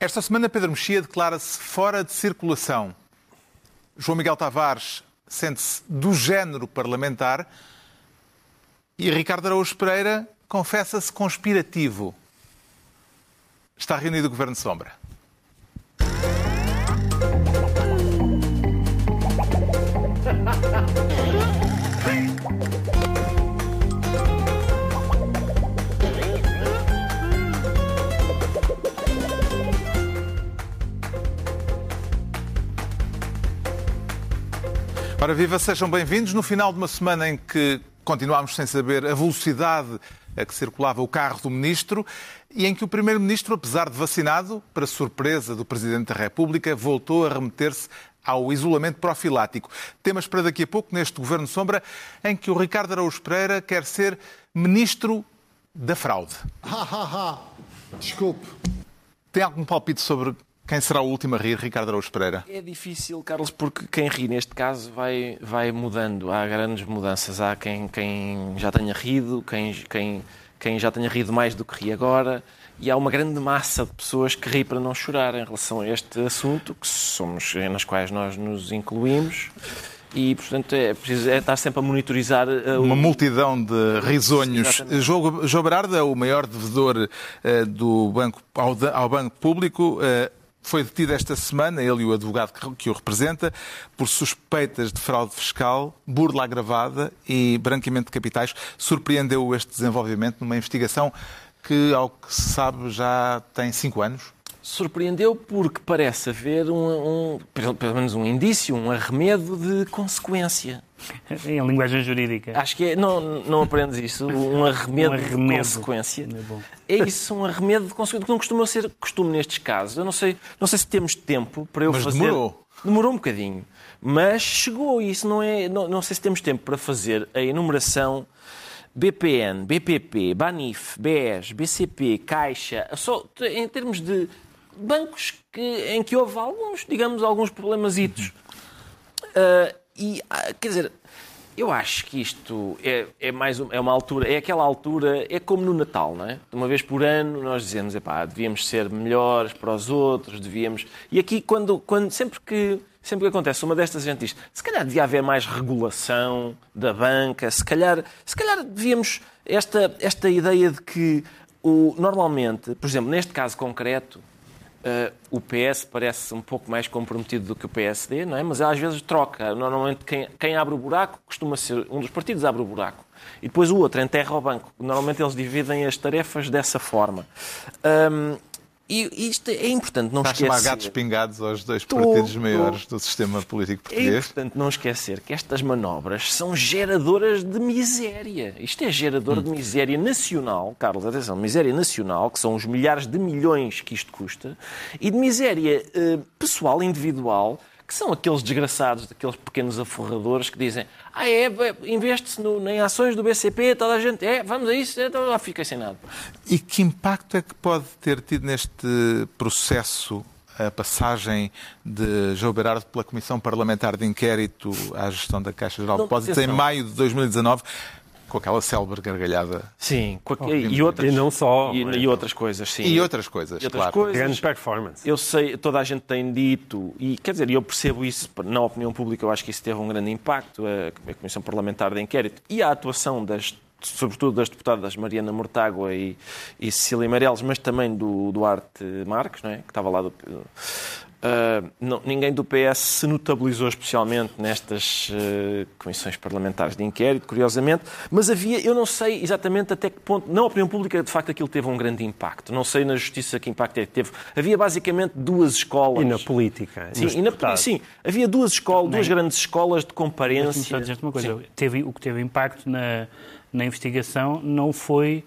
Esta semana, Pedro Mexia declara-se fora de circulação. João Miguel Tavares sente-se do género parlamentar e Ricardo Araújo Pereira confessa-se conspirativo. Está reunido o Governo de Sombra. Ora, viva, sejam bem-vindos. No final de uma semana em que continuámos sem saber a velocidade a que circulava o carro do Ministro e em que o Primeiro-Ministro, apesar de vacinado, para surpresa do Presidente da República, voltou a remeter-se ao isolamento profilático. Temas para daqui a pouco neste Governo Sombra, em que o Ricardo Araújo Pereira quer ser Ministro da Fraude. Ha, ha, ha. Desculpe. Tem algum palpite sobre quem será o último a rir, Ricardo Araújo Pereira? É difícil, Carlos, porque quem ri neste caso vai, vai mudando. Há grandes mudanças. Há quem, quem já tenha rido, quem, quem, quem já tenha rido mais do que ri agora. E há uma grande massa de pessoas que ri para não chorar em relação a este assunto, que somos, nas quais nós nos incluímos. E, portanto, é preciso é estar sempre a monitorizar. uh, Uma o- multidão de risonhos. João João Berardo é o maior devedor eh, do banco, ao, ao Banco Público. eh, foi detido esta semana, ele e o advogado que, o representa, por suspeitas de fraude fiscal, burla agravada e branqueamento de capitais. Surpreendeu este desenvolvimento numa investigação que, ao que se sabe, já tem cinco anos. Surpreendeu porque parece haver um, um- pelo menos um indício, um arremedo de consequência. Em linguagem jurídica. Acho que é, não, não aprendes isso, um arremedo, Um arremedo. de consequência. É bom. É isso, um arremedo de consequência, que não costuma ser costume nestes casos. Eu não sei, não sei se temos tempo para eu Mas fazer. demorou. Demorou um bocadinho. Mas chegou, e isso não é. Não, não sei se temos tempo para fazer a enumeração BPN, BPP, Banif, BES, BCP, Caixa, só em termos de bancos que, em que houve alguns, digamos, alguns problemazitos. Ah, e, ah, quer dizer, eu acho que isto é, é mais um- é uma altura, é aquela altura, é como no Natal, não é? Uma vez por ano nós dizemos, epá, devíamos ser melhores para os outros, devíamos... E aqui, quando, quando, sempre, que, sempre que acontece uma destas, a gente diz, se calhar devia haver mais regulação da banca, se calhar, se calhar devíamos... Esta, esta ideia de que, o, normalmente, por exemplo, neste caso concreto, Uh, o PS parece um pouco mais comprometido do que o PSD, não é? Mas às vezes troca. Normalmente quem, quem abre o buraco costuma ser um dos partidos abre o buraco e depois o outro enterra o banco. Normalmente eles dividem as tarefas dessa forma. Um, e isto é importante não Está a chamar esquecer. gatos pingados aos dois Estou, partidos maiores do sistema político É português. importante não esquecer que estas manobras são geradoras de miséria. Isto é gerador de miséria nacional, Carlos, atenção, miséria nacional, que são os milhares de milhões que isto custa, e de miséria eh, pessoal, individual, que são aqueles desgraçados, aqueles pequenos aforradores que dizem ah, é, bem, investe-se em ações do BCP, toda a gente, é, vamos a isso, então lá fica sem nada. E que impacto é que pode ter tido neste processo a passagem de João Berardo pela Comissão Parlamentar de Inquérito à gestão da Caixa Geral? De Depósitos em maio de 2019, com aquela célebre gargalhada Sim, com a- e, outras, E não só, e, não é? e outras coisas, sim. e outras coisas, E outras claro. coisas. Grande performance. Eu sei, toda a gente tem dito, e quer dizer, eu percebo isso na opinião pública, eu acho que isso teve um grande impacto, a, a Comissão Parlamentar de Inquérito e a atuação das sobretudo das deputadas Mariana Mortágua e, e Cecília Meirelles, mas também do Duarte Marques, não é? que estava lá do... Ah, não, ninguém do PS se notabilizou especialmente nestas eh, comissões parlamentares de inquérito, curiosamente, mas havia, eu não sei exatamente até que ponto, na opinião pública, de facto, aquilo teve um grande impacto. Não sei na justiça que impacto é que teve. Havia basicamente duas escolas. E na política. Sim, e na- sim, havia duas escolas, duas grandes escolas de comparência. só dizer uma coisa. Teve, o que teve impacto na, na investigação não foi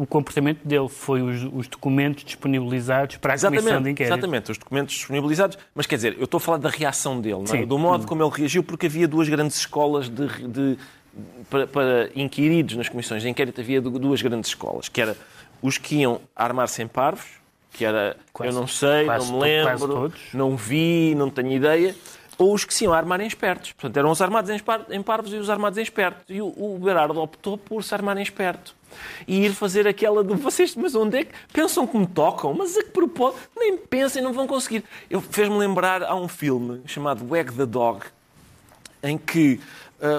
o comportamento dele, foi os, os documentos disponibilizados para a Comissão de Exatamente, Inquérito. exatamente, os documentos disponibilizados. Mas quer dizer, eu estou a falar da reação dele, é? Do modo como ele reagiu, porque havia duas grandes escolas de, de- para, para inquiridos nas comissões de inquérito, havia du- duas grandes escolas, que era os que iam armar-se em parvos, que era Quase- eu não sei, não me lembro, não vi, não tenho ideia, ou os que se iam armarem espertos. Portanto, eram os armados em, par, em parvos e os armados em espertos. E o, Berardo optou por se armar em esperto. E ir fazer aquela de vocês, mas onde é que pensam que me tocam? Mas a que propósito? Nem pensem, não vão conseguir. Eu fez-me lembrar a um filme chamado Wag the Dog, em que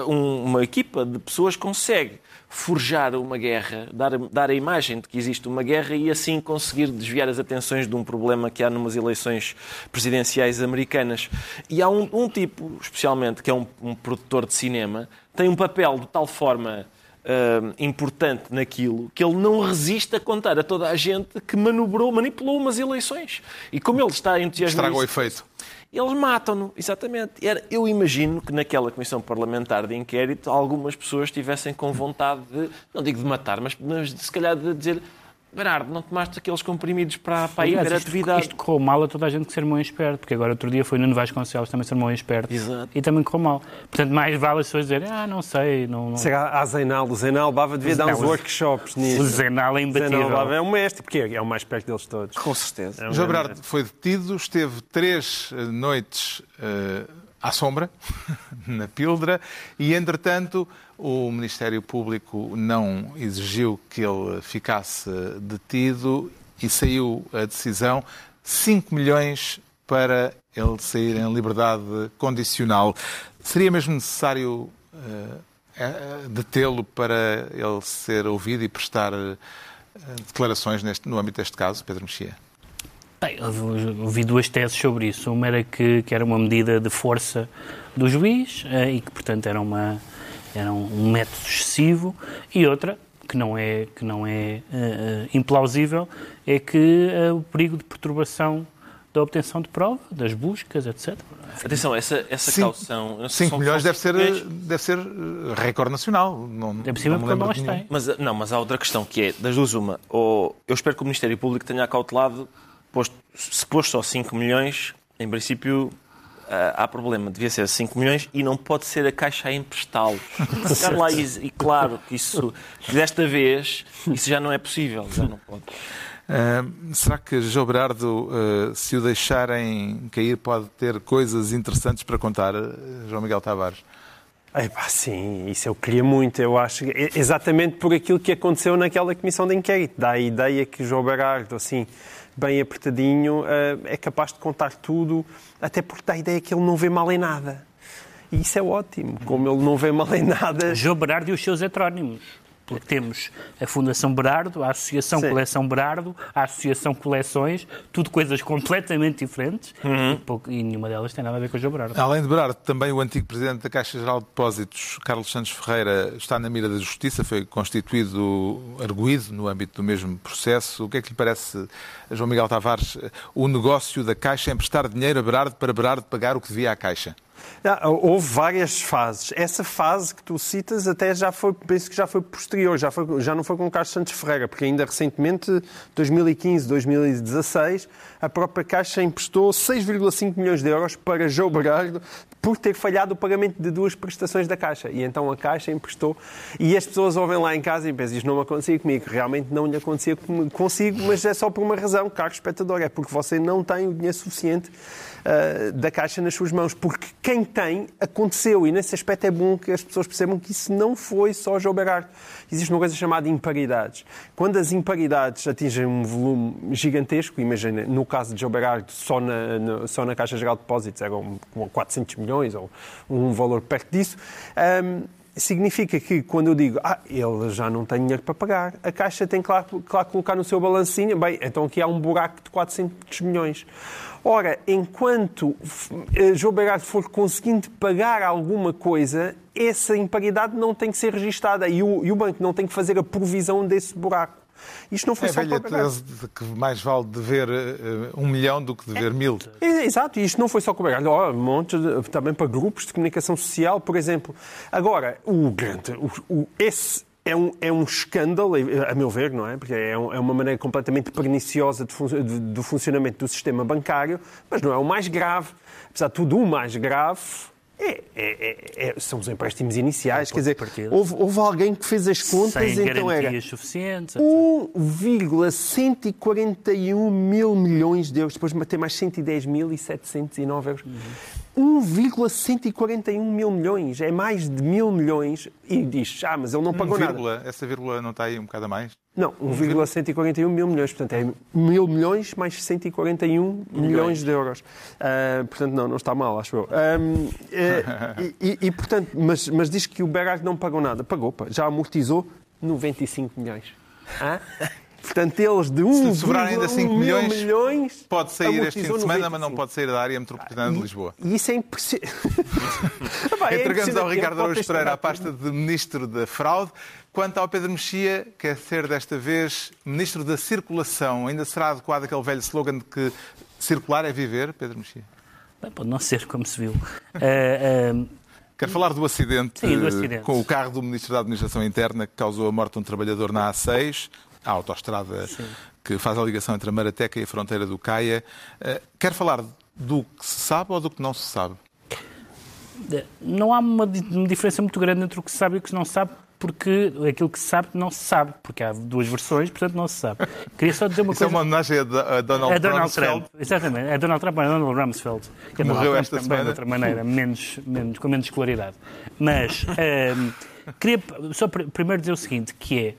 uma equipa de pessoas consegue forjar uma guerra, dar, dar a imagem de que existe uma guerra e assim conseguir desviar as atenções de um problema que há numas eleições presidenciais americanas. E há um, um tipo, especialmente, que é um, um, produtor de cinema, tem um papel de tal forma uh, importante naquilo que ele não resiste a contar a toda a gente que manobrou, manipulou umas eleições. E como ele está entusiasmado... Estraga o efeito eles matam-no, exatamente. Era, eu imagino que naquela comissão parlamentar de inquérito algumas pessoas estivessem com vontade de, não digo de matar, mas, mas se calhar de dizer Bernardo, não tomaste aqueles comprimidos para, para a hiperatividade? Isto, isto correu mal a toda a gente que ser muito esperto, porque agora outro dia foi Nuno Vasconcelos também ser muito esperto Exato. e também correu mal. Portanto, mais vale as pessoas dizerem, ah, não sei. Não, não... Será a Zenal, o Zenal Bava devia dar uns workshops nisso. O Zenal é imbatível. Zenal Bava é um mestre, porque é o mais perto deles todos. Com certeza. É um João Bernardo foi detido, esteve três eh, noites uh, à sombra, na Pildra, e entretanto o Ministério Público não exigiu que ele ficasse detido e saiu a decisão 5 milhões para ele sair em liberdade condicional. Seria mesmo necessário uh, detê-lo para ele ser ouvido e prestar uh, declarações neste, no âmbito deste caso, Pedro Mexia? Bem, ouvi duas teses sobre isso. Uma era que, que era uma medida de força do juiz uh, e que, portanto, era uma era um, método excessivo, e outra, que não é, que não é uh, implausível, é que uh, o perigo de perturbação da obtenção de prova, das buscas, etc. Atenção, essa, essa cinco, caução... 5 milhões deve ser, deve ser recorde nacional. Não, é possível porque não tem. Mas, não, mas há outra questão que é, das duas uma, ou eu espero que o Ministério Público tenha acautelado, posto, se pôs só 5 milhões, em princípio uh, há problema, devia ser 5 milhões e não pode ser a Caixa a emprestá-los. lá e, e, claro que isso, desta vez, isso já não é possível, já não pode. Uh, será que João Berardo, uh, se o deixarem cair, pode ter coisas interessantes para contar, João Miguel Tavares? Epá, sim, isso eu queria muito. Eu acho exatamente por aquilo que aconteceu naquela comissão de inquérito. Dá a ideia que João Berardo, assim, bem apertadinho, é capaz de contar tudo até porque dá a ideia que ele não vê mal em nada. E isso é ótimo, como ele não vê mal em nada. João Berardo e os seus heterónimos. Porque temos a Fundação Berardo, a Associação Sim. Coleção Berardo, a Associação Coleções, tudo coisas completamente diferentes uhum. e, pouco, e, nenhuma delas tem nada a ver com o João Berardo. Além de Berardo, também o antigo presidente da Caixa Geral de Depósitos, Carlos Santos Ferreira, está na mira da Justiça, foi constituído arguído no âmbito do mesmo processo. O que é que lhe parece, João Miguel Tavares, o negócio da Caixa emprestar dinheiro a Berardo para Berardo pagar o que devia à Caixa? Houve várias fases. Essa fase que tu citas até já foi, penso que já foi posterior, já, foi, já não foi com o Carlos Santos Ferreira, porque ainda recentemente, 2015, 2016, a própria Caixa emprestou 6,5 milhões de euros para João Berardo por ter falhado o pagamento de duas prestações da Caixa. E então a Caixa emprestou. E as pessoas ouvem lá em casa e pensam, isto não me acontecia comigo. Realmente não lhe acontecia consigo, mas é só por uma razão, caro espectador, é porque você não tem o dinheiro suficiente uh, da Caixa nas suas mãos. Porque quem tem, aconteceu. E nesse aspecto é bom que as pessoas percebam que isso não foi só João Berardo. Existe uma coisa chamada imparidades. Quando as imparidades atingem um volume gigantesco, imagina, no caso de João Berardo, só na, na, só na Caixa Geral de Depósitos eram 400 milhões ou um valor perto disso, um, significa que quando eu digo, ah, ele já não tem dinheiro para pagar, a Caixa tem claro, claro colocar no seu balancinho, bem, então aqui há um buraco de 400 milhões. Ora, enquanto eh, João Berardo for conseguindo pagar alguma coisa, essa imparidade não tem que ser registada e o, e o banco não tem que fazer a provisão desse buraco. Isto não foi é só velha tese de que mais vale dever uh, um milhão do que dever é, mil. É, exato, e isto não foi só com o oh, um monte de, também para grupos de comunicação social, por exemplo. Agora, o grande, o, o, esse é um, é um escândalo, a meu ver, não é? Porque é, um, é uma maneira completamente perniciosa de fun de, do funcionamento do sistema bancário, mas não é o mais grave. Apesar de tudo, o mais grave é, é, é, são os empréstimos iniciais. Quer dizer, houve, houve, alguém que fez as contas, Sem então era suficientes, 1,141 mil milhões de euros, depois ter mais 110.709 euros. Uhum 1,141 mil milhões. É mais de mil milhões. E diz, ah, mas ele não pagou Um nada. vírgula, essa vírgula não está aí um bocado a mais? Não, 1,141 mil milhões. Portanto, é mil milhões mais 141 milhões de euros. Ah, portanto, não, não está mal, acho eu. Ahm, eh, e, e- e, portanto, mas, mas diz que o Berard não pagou nada. Pagou, pá, já amortizou 95 milhões. Hã? Portanto, eles de 1,1 sobrar ainda 5 mil milhões, milhões Pode sair este fim de semana, mas não 95. pode sair da área metropolitana de Lisboa. E isso é impressionante. Pá, é Entregamos ao. Ricardo Araújo Pereira a pasta de Ministro da Fraude. Quanto ao Pedro Mexia, quer ser desta vez Ministro da Circulação. Ainda será adequado aquele velho slogan de que circular é viver, Pedro Mexia? Bem, Pode não ser, como se viu. Ah, ah, Quero falar do acidente, Sim, do acidente. com o carro do Ministro da Administração Interna que causou a morte de um trabalhador na A6, a autoestrada que faz a ligação entre a Marateca e a fronteira do Caia. Eh, Quer falar do que se sabe ou do que não se sabe? não há uma, di- uma diferença muito grande entre o que se sabe e o que se não sabe, porque aquilo que se sabe não se sabe, porque há duas versões, portanto não se sabe. Queria só dizer uma Isso é coisa. uma homenagem a Do- a Donald, É Donald. Trump, exatamente. É Donald Trump, é Donald Rumsfeld. Que é Morreu Donald esta também, semana. de outra maneira, menos, menos, com menos claridade. Mas ehm, queria só pr- primeiro dizer o seguinte, que é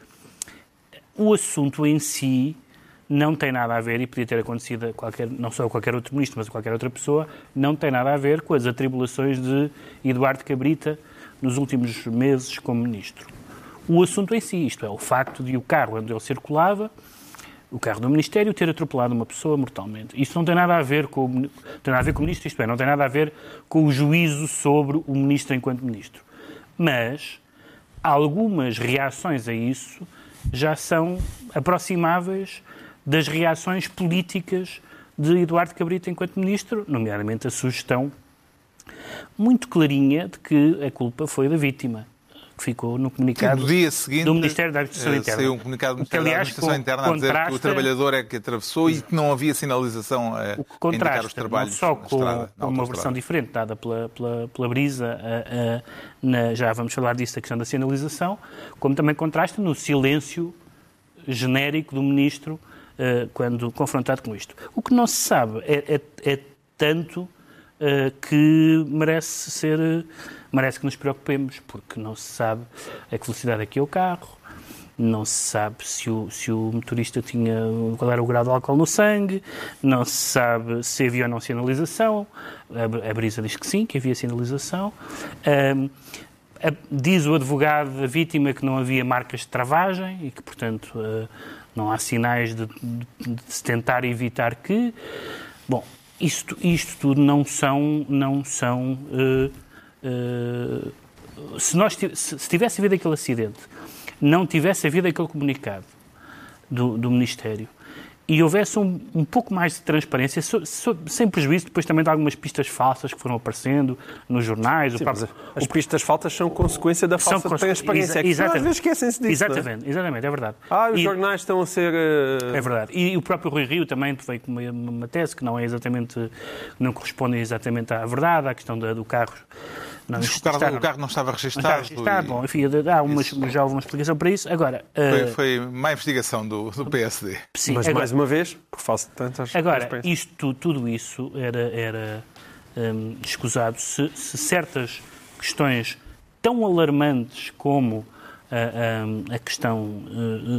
o assunto em si não tem nada a ver, e podia ter acontecido a qualquer, não só a qualquer outro ministro, mas a qualquer outra pessoa, não tem nada a ver com as atribulações de Eduardo Cabrita nos últimos meses como ministro. O assunto em si, isto é, o facto de o carro onde ele circulava, o carro do Ministério, ter atropelado uma pessoa mortalmente. Isto não tem nada a ver com o, tem nada a ver com o ministro, isto é, não tem nada a ver com o juízo sobre o ministro enquanto ministro. Mas algumas reações a isso já são aproximáveis das reações políticas de Eduardo Cabrita enquanto ministro, nomeadamente a sugestão muito clarinha de que a culpa foi da vítima, que ficou no comunicado No dia seguinte, do Ministério da Administração eh, Interna. saiu um comunicado do Ministério da aliás, Administração con- Interna a dizer que o contrasta- trabalhador é que atravessou e que não havia sinalização a O que indicar os contrasta trabalhos não só com, estrada, com uma versão diferente dada pela, pela, pela Brisa, a- a- na- já vamos falar disso, da questão da sinalização, como também contrasta no silêncio genérico do Ministro eh, quando confrontado com isto. O que não se sabe é, é- é tanto eh, que merece ser merece que nos preocupemos, porque não se sabe a que velocidade é que é o carro, não se sabe se o, se o motorista tinha qual era o grau de álcool no sangue, não se sabe se havia ou não sinalização. A, a Brisa diz que sim, que havia sinalização. Ahm, a- diz o advogado da vítima que não havia marcas de travagem e que, portanto, eh, não há sinais de, de- de se tentar evitar que. Bom, isto, isto tudo não são. Não são eh, eh, se, nós, se, se tivesse havido aquele acidente, não tivesse havido aquele comunicado do, do Ministério e houvesse um, um pouco mais de transparência, so- so- sem prejuízo depois também de algumas pistas falsas que foram aparecendo nos jornais, o Sim, próprio- as pistas faltas são consequência da falsa cons- transparência. exa- É que exatamente. Às vezes esquecem-se disso. é? Exatamente, exatamente, é verdade. Ah, os E- jornais estão a ser. eh, é verdade. E o próprio Rui Rio também veio com uma, uma tese que não é exatamente, não corresponde exatamente à verdade, à questão da- do carro. Não, o carro, o carro não estava não está registado. registado. e Bom, enfim, há umas, já houve uma explicação para isso. Agora, foi, eh, foi má investigação do, do PSD. sim, Mas agora- mais uma vez, por falta de tantas. Agora, isto, tu- tudo isso era, era hum, escusado se, se certas questões tão alarmantes como a, a- a questão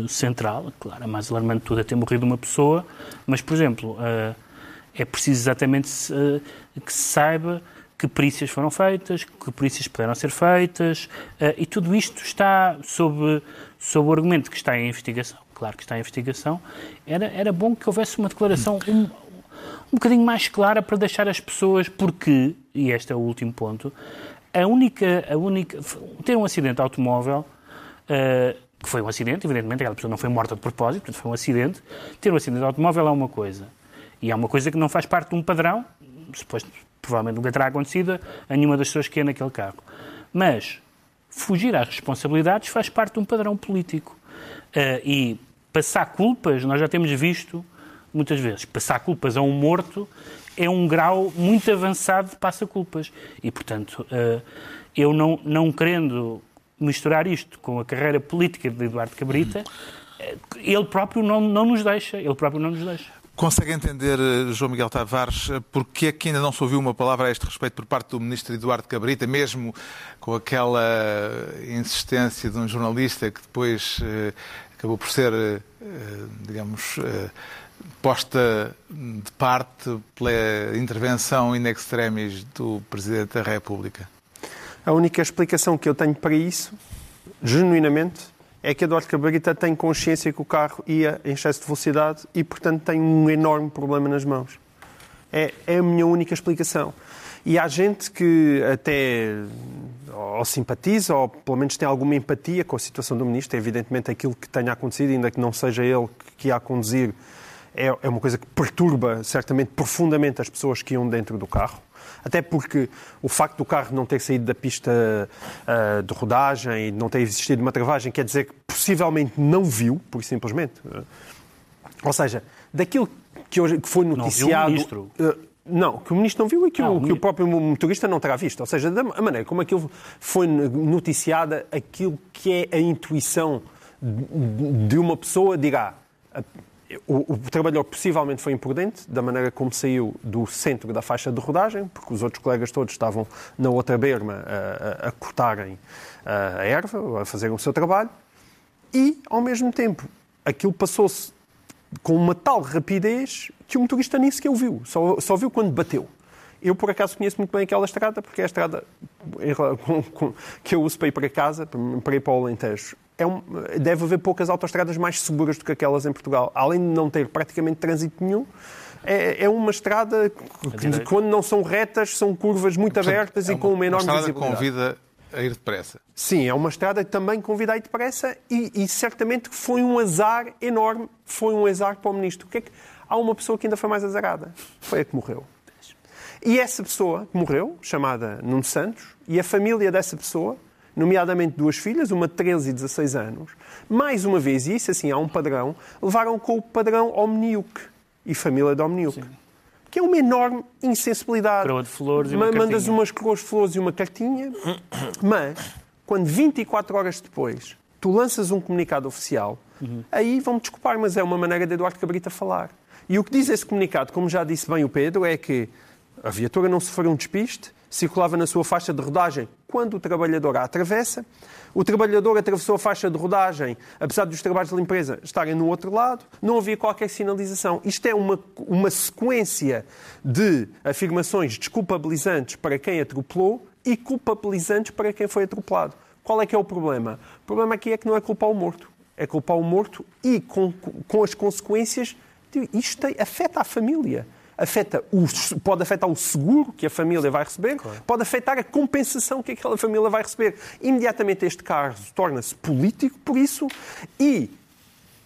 eh, central, claro, a mais alarmante de tudo é ter morrido uma pessoa, mas, por exemplo, eh, é preciso exatamente se, que se saiba que perícias foram feitas, que perícias puderam ser feitas, eh, e tudo isto está sob, sob o argumento que está em investigação. Claro que está em investigação. Era, era bom que houvesse uma declaração um, um bocadinho mais clara para deixar as pessoas, porque, e este é o último ponto, a única, a única ter um acidente de automóvel, eh, que foi um acidente, evidentemente, aquela pessoa não foi morta de propósito, portanto foi um acidente, ter um acidente de automóvel é uma coisa. E é uma coisa que não faz parte de um padrão, depois provavelmente nunca terá acontecido a nenhuma das pessoas que é naquele carro. Mas fugir às responsabilidades faz parte de um padrão político. Eh, e passar culpas, nós já temos visto muitas vezes, passar culpas a um morto é um grau muito avançado de passa-culpas. E, portanto, eh, eu não, não querendo misturar isto com a carreira política de Eduardo Cabrita, eh, ele próprio não, não nos deixa. Ele próprio não nos deixa. Consegue entender, eh, João Miguel Tavares, eh, porque é que ainda não se ouviu uma palavra a este respeito por parte do ministro Eduardo Cabrita, mesmo com aquela insistência de um jornalista que depois eh, acabou por ser, eh, digamos, eh, posta de parte pela intervenção in extremis do Presidente da República? A única explicação que eu tenho para isso, genuinamente, é que Eduardo Cabrita tem consciência que o carro ia em excesso de velocidade e, portanto, tem um enorme problema nas mãos. É, é a minha única explicação. E há gente que até ou simpatiza, ou pelo menos tem alguma empatia com a situação do ministro. Evidentemente aquilo que tenha acontecido, ainda que não seja ele que ia a conduzir, é, é uma coisa que perturba certamente profundamente as pessoas que iam dentro do carro. Até porque o facto do carro não ter saído da pista uh, de rodagem e não ter existido uma travagem quer dizer que possivelmente não viu, por simplesmente. Ou seja, daquilo que, hoje, que foi noticiado. Não viu o ministro. Uh, não, que o ministro não viu e que, ah, o, que o próprio motorista não terá visto. Ou seja, da maneira como aquilo foi noticiada, aquilo que é a intuição de uma pessoa dirá o, o, trabalhador possivelmente foi imprudente da maneira como saiu do centro da faixa de rodagem, porque os outros colegas todos estavam na outra berma a, a, a cortarem a erva, a fazerem o seu trabalho, e, ao mesmo tempo, aquilo passou-se com uma tal rapidez que o motorista nem sequer o viu, só, só viu quando bateu. Eu, por acaso, conheço muito bem aquela estrada, porque é a estrada que eu uso para ir para casa, para ir para o Alentejo é um, deve haver poucas autoestradas mais seguras do que aquelas em Portugal. Além de não ter praticamente trânsito nenhum, é, é uma estrada que, quando não são retas, são curvas muito Portanto, abertas é uma, e com uma enorme uma estrada convida a ir depressa. Sim, é uma estrada que também convida a ir depressa e, e certamente foi um azar enorme, foi um azar para o Ministro. O que é que... Há uma pessoa que ainda foi mais azarada, foi a que morreu. E essa pessoa que morreu, chamada Nuno Santos, e a família dessa pessoa nomeadamente duas filhas, uma de 13 e 16 anos, mais uma vez, e isso assim há um padrão, levaram com o padrão Omniuk e família de Omniuk. Sim. Que é uma enorme insensibilidade. Coroa de flores e uma Mandas cartinha. umas coroas de flores e uma cartinha, mas quando 24 horas depois tu lanças um comunicado oficial, uhum. aí vão-me desculpar, mas é uma maneira de Eduardo Cabrita falar. E o que diz esse comunicado, como já disse bem o Pedro, é que a viatura não sofreu um despiste, circulava na sua faixa de rodagem quando o trabalhador a atravessa. O trabalhador atravessou a faixa de rodagem, apesar dos trabalhos de limpeza estarem no outro lado, não havia qualquer sinalização. Isto é uma, uma sequência de afirmações desculpabilizantes para quem atropelou e culpabilizantes para quem foi atropelado. Qual é que é o problema? O problema aqui é que não é culpar o morto. É culpar o morto e com, com as consequências. Isto afeta a família afeta o, pode afetar o seguro que a família vai receber, claro. pode afetar a compensação que aquela família vai receber. Imediatamente este caso torna-se político por isso e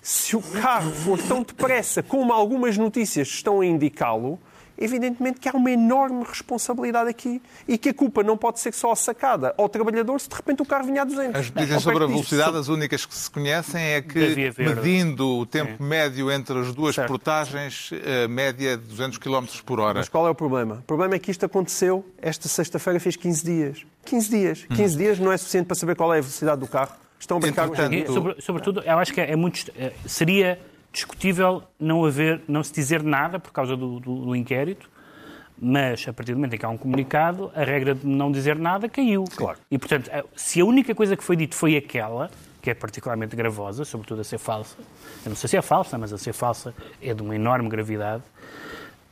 se o carro for tão depressa como algumas notícias estão a indicá-lo, evidentemente que há uma enorme responsabilidade aqui e que a culpa não pode ser só sacada ao trabalhador se de repente o carro vinha a 200. As notícias sobre a velocidade, disso. as únicas que se conhecem é que, medindo o tempo é. médio entre as duas certo. portagens, a média é de 200 km por hora. Mas qual é o problema? O problema é que isto aconteceu esta sexta-feira, fez 15 dias. 15 dias. 15 hum. dias não é suficiente para saber qual é a velocidade do carro. Estão a brincar com Sobre, Sobretudo, eu acho que é muito. É, seria discutível não haver, não se dizer nada por causa do, do, do, inquérito, mas a partir do momento em que há um comunicado, a regra de não dizer nada caiu. Claro. E, portanto, se a única coisa que foi dito foi aquela, que é particularmente gravosa, sobretudo a ser falsa, eu não sei se é falsa, mas a ser falsa é de uma enorme gravidade,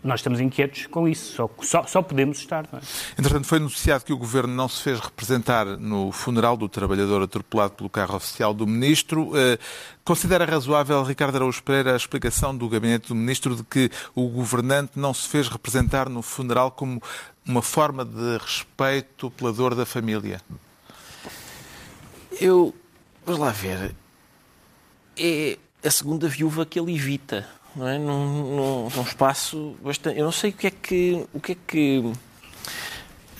nós estamos inquietos com isso, só, só, só podemos estar. Não é? Entretanto, foi noticiado que o Governo não se fez representar no funeral do trabalhador atropelado pelo carro oficial do Ministro. Eh, considera razoável, Ricardo Araújo Pereira, a explicação do Gabinete do Ministro de que o governante não se fez representar no funeral como uma forma de respeito pela dor da família? Eu. Vamos lá ver. É a segunda viúva que ele evita não é? num, num, num espaço bastante. Eu não sei o que é que. O que é que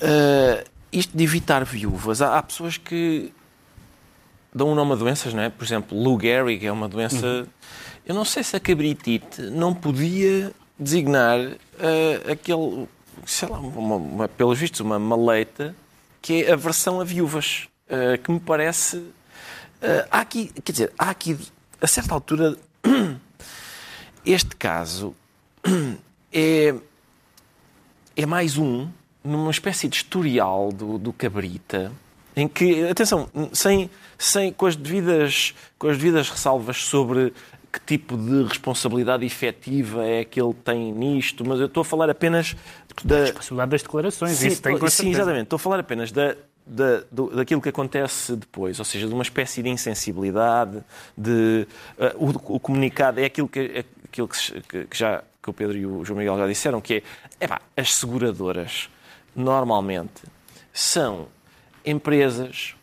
uh, isto de evitar viúvas. Há, há, pessoas que dão um nome a doenças, não é? Por exemplo, Lou Gehrig é uma doença. Uhum. Eu não sei se a cabritite não podia designar uh, aquele. Sei lá, uma, uma, pelos vistos, uma maleita que é a versão a viúvas. Uh, que me parece. há aqui, quer dizer, há aqui, a certa altura, este caso é, é mais um numa espécie de historial do, do Cabrita, em que, atenção, sem, sem, com, as devidas, com as devidas ressalvas sobre que tipo de responsabilidade efetiva é que ele tem nisto, mas eu estou a falar apenas da... A responsabilidade das declarações, Sim, isso tem com sim exatamente. Estou a falar apenas da, da, do- daquilo que acontece depois, ou seja, de uma espécie de insensibilidade, de eh, o, o comunicado é aquilo que, é aquilo que, que já que o Pedro e o João Miguel já disseram, que é epá, as seguradoras normalmente são empresas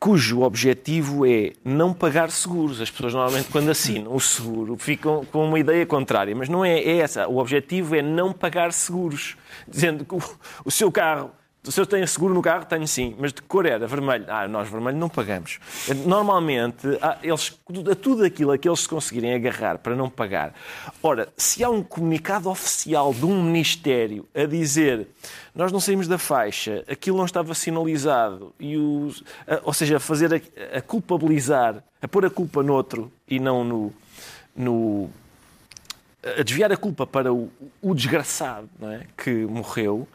cujo objetivo é não pagar seguros. As pessoas normalmente, quando assinam o seguro, ficam com uma ideia contrária, mas não é, é essa. O objetivo é não pagar seguros, dizendo que o, o seu carro. O senhor tem seguro no carro? Tenho sim. Mas de cor era? Vermelho. Ah, nós vermelho não pagamos. Normalmente, eles, a tudo aquilo a que eles se conseguirem agarrar para não pagar. Ora, se há um comunicado oficial de um Ministério a dizer nós não saímos da faixa, aquilo não estava sinalizado, e a- ou seja, fazer a, a culpabilizar, a pôr a culpa noutro e não no, no a desviar a culpa para o, o desgraçado é? que morreu,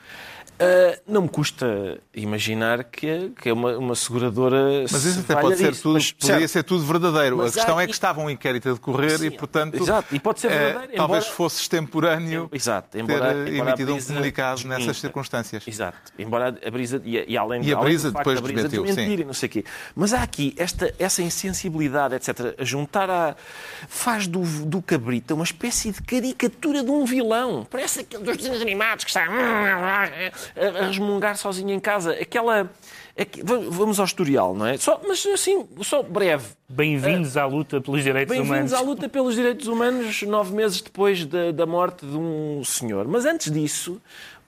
ah, não me custa imaginar que é, que é uma, uma seguradora. Mas isso se até pode ser tudo, Mas, poderia certo, ser tudo verdadeiro. Mas a questão há é que estava um inquérito a decorrer Sim, e, portanto, exato, e pode ser eh, verdadeiro, talvez embora- fosse extemporâneo Exato, embora- ter embora emitido um brisa comunicado desminta. nessas circunstâncias. Exato. Embora a brisa. E, e além, E a além brisa facto depois da brisa desmentiu, desmentir sim. e não sei o quê. Mas há aqui esta, essa insensibilidade, etc., a juntar a. faz do, do cabrita uma espécie de caricatura de um vilão. Parece aquele dos desenhos animados que está a, a resmungar sozinho em casa. Aquela. aqui- vamos ao historial, não é? Só, mas assim, só breve. Bem-vindos à luta pelos direitos Bem-vindos humanos. à luta pelos direitos humanos nove meses depois da, da morte de um senhor. Mas antes disso,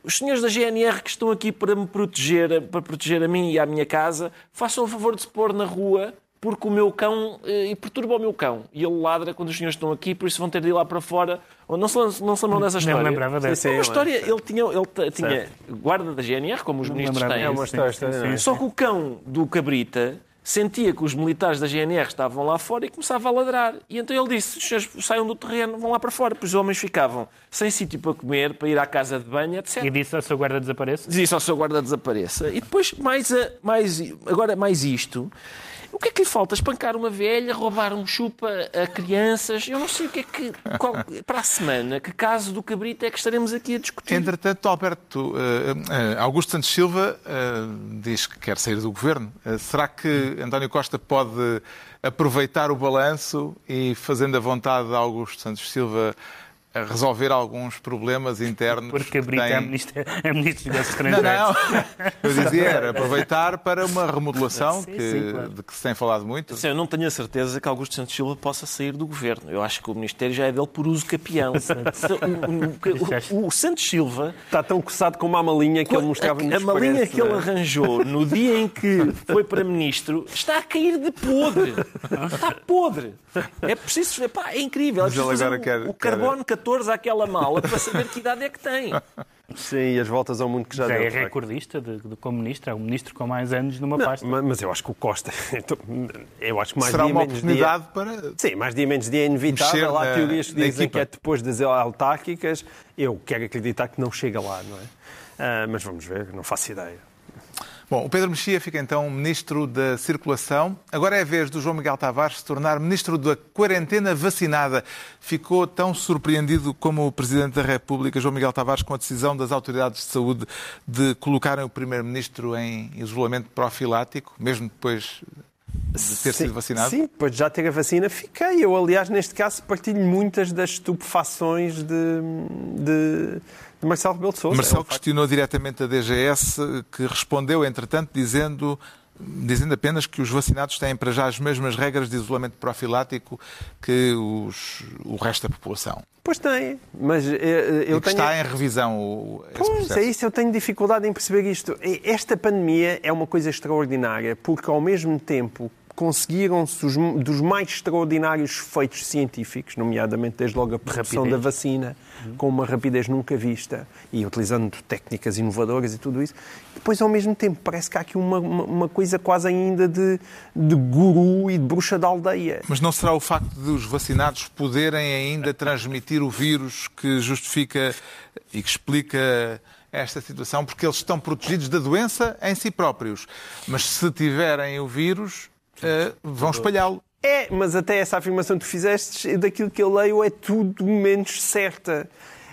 os senhores da GNR que estão aqui para me proteger, para proteger a mim e à minha casa, façam o favor de se pôr na rua porque o meu cão eh, e perturba o meu cão. E ele ladra quando os senhores estão aqui, por isso vão ter de ir lá para fora. Ou não se, não se lembram dessa Não história? me lembrava dessa. É uma história, ele tinha, ele tinha guarda da GNR, como os Não ministros lembrava têm. É uma história sim, sim, não sim. Só que o cão do Cabrita sentia que os militares da GNR estavam lá fora e começava a ladrar. E então ele disse: "Os senhores saiam do terreno, vão lá para fora. Pois os homens ficavam sem sítio para comer, para ir à casa de banho, etc. E disse ao seu guarda desapareça? Isso ao seu guarda desapareça. E depois, mais, a- mais, agora mais isto. O que é que lhe falta? Espancar uma velha, roubar um chupa a crianças? Eu não sei o que é que. qual- para a semana, que caso do Cabrita é que estaremos aqui a discutir? Entretanto, Alberto, eh, eh, Augusto Santos Silva eh, diz que quer sair do governo. Será que António Costa pode aproveitar o balanço e, fazendo a vontade de Augusto Santos Silva, a resolver alguns problemas internos? Porque a Brita é tem? ministro, é ministro dos Não, Estrangeiros. não. Eu dizia era aproveitar para uma remodelação Sim, que- sim, claro. de que se tem falado muito. Sim, Eu não tenho a certeza que Augusto Santos Silva possa sair do governo. Eu acho que o Ministério já é dele por uso capião. O, o- o- o Santos Silva, Está tão coçado com uma malinha que ele mostrava a, no a malinha que ele não é? arranjou no dia em que foi para ministro está a cair de podre. Está podre. É preciso. Epá, é incrível. É preciso o, quer- o carbono 14 àquela mala para saber que idade é que tem. Sim, e as voltas ao mundo que já, Já deu. é recordista de, de, como ministro. É um ministro com mais anos numa Não, pasta. ma- mas eu acho que o Costa. Eu acho que mais Será dia uma menos dia. oportunidade para. Sim, mais dia menos dia é inevitável. Há teorias que dizem equipa. que é depois das autárquicas. Eu quero acreditar que não chega lá, não é? Ah, mas vamos ver, não faço ideia. Bom, o Pedro Mexia fica então Ministro da Circulação. Agora é a vez do João Miguel Tavares se tornar Ministro da Quarentena Vacinada. Ficou tão surpreendido como o Presidente da República, João Miguel Tavares, com a decisão das autoridades de saúde de colocarem o Primeiro-Ministro em isolamento profilático, mesmo depois de ter sido vacinado? Sim, depois de já ter a vacina, fiquei. Eu, aliás, neste caso, partilho muitas das estupefações de, de, de Marcelo Rebelo de Sousa. Marcelo É um facto. questionou diretamente a DGS, que respondeu, entretanto, dizendo, dizendo apenas que os vacinados têm para já as mesmas regras de isolamento profilático que os- o resto da população. Pois tem, mas eh, eh, eu e que tenho... está em revisão o, Pois processo. é isso, eu tenho dificuldade em perceber isto. Esta pandemia é uma coisa extraordinária, porque ao mesmo tempo conseguiram-se os- dos mais extraordinários feitos científicos, nomeadamente desde logo a produção Rapidez. da vacina, com uma rapidez nunca vista e utilizando técnicas inovadoras e tudo isso. Depois, ao mesmo tempo, parece que há aqui uma, uma, uma coisa quase ainda de, de guru e de bruxa da aldeia. Mas não será o facto de os vacinados poderem ainda transmitir o vírus que justifica e que explica esta situação? Porque eles estão protegidos da doença em si próprios. Mas se tiverem o vírus, eh, vão espalhá-lo. É, mas até essa afirmação que tu fizeste, daquilo que eu leio, é tudo menos certa.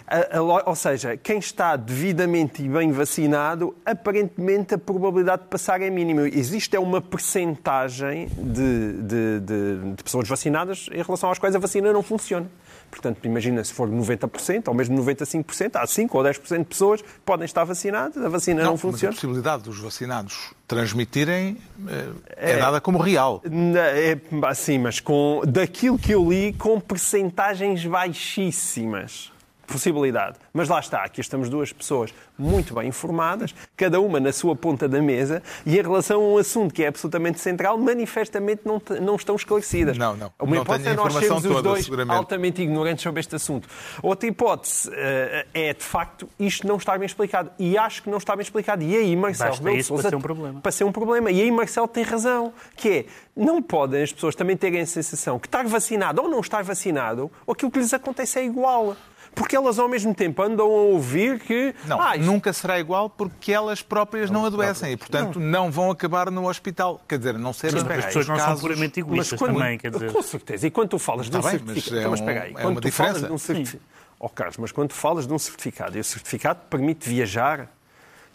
A- a ou seja, quem está devidamente e bem vacinado, aparentemente a probabilidade de passar é mínima. Existe é uma percentagem de, de- de- de pessoas vacinadas em relação às quais a vacina não funciona. Portanto, imagina se for 90% ou mesmo 95%, há 5 ou 10% de pessoas que podem estar vacinadas, a vacina não, mas a funciona. possibilidade dos vacinados transmitirem eh, é, dada como real. É, assim, mas com, daquilo que eu li, com percentagens baixíssimas. Possibilidade. Mas lá está, aqui estamos duas pessoas muito bem informadas, cada uma na sua ponta da mesa, e em relação a um assunto que é absolutamente central, manifestamente não, não estão esclarecidas. Não, não. Uma Não hipótese é nós sermos os dois altamente ignorantes sobre este assunto. Outra hipótese eh, é, de facto, isto não estar bem explicado. E acho que não está bem explicado. E aí, Marcelo Basta de isso para ser um problema. para ser um problema. E aí Marcelo tem razão, que é, não podem as pessoas também terem a sensação que estar vacinado ou não estar vacinado, ou aquilo que lhes acontece é igual. Porque elas ao mesmo tempo andam a ouvir que... Não, ah, isto- nunca será igual porque elas próprias não adoecem e, portanto, não vão acabar no hospital. Quer dizer, não ser Mas As pessoas não são puramente Mas egoístas quando- também, quer dizer. Com certeza. E quando tu falas de um Está bem, mas certificado... é Então, mas um- espera aí. é Quando uma tu falas diferença. de um certificado... Oh, Carlos, mas quando tu falas de um certificado e o certificado permite viajar...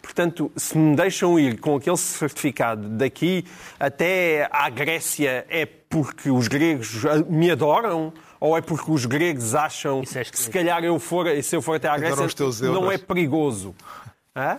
Portanto, se me deixam ir com aquele certificado daqui até à Grécia é porque os gregos me adoram? Ou é porque os gregos acham é que se calhar eu for, e se eu for até à Grécia não é perigoso? Hã?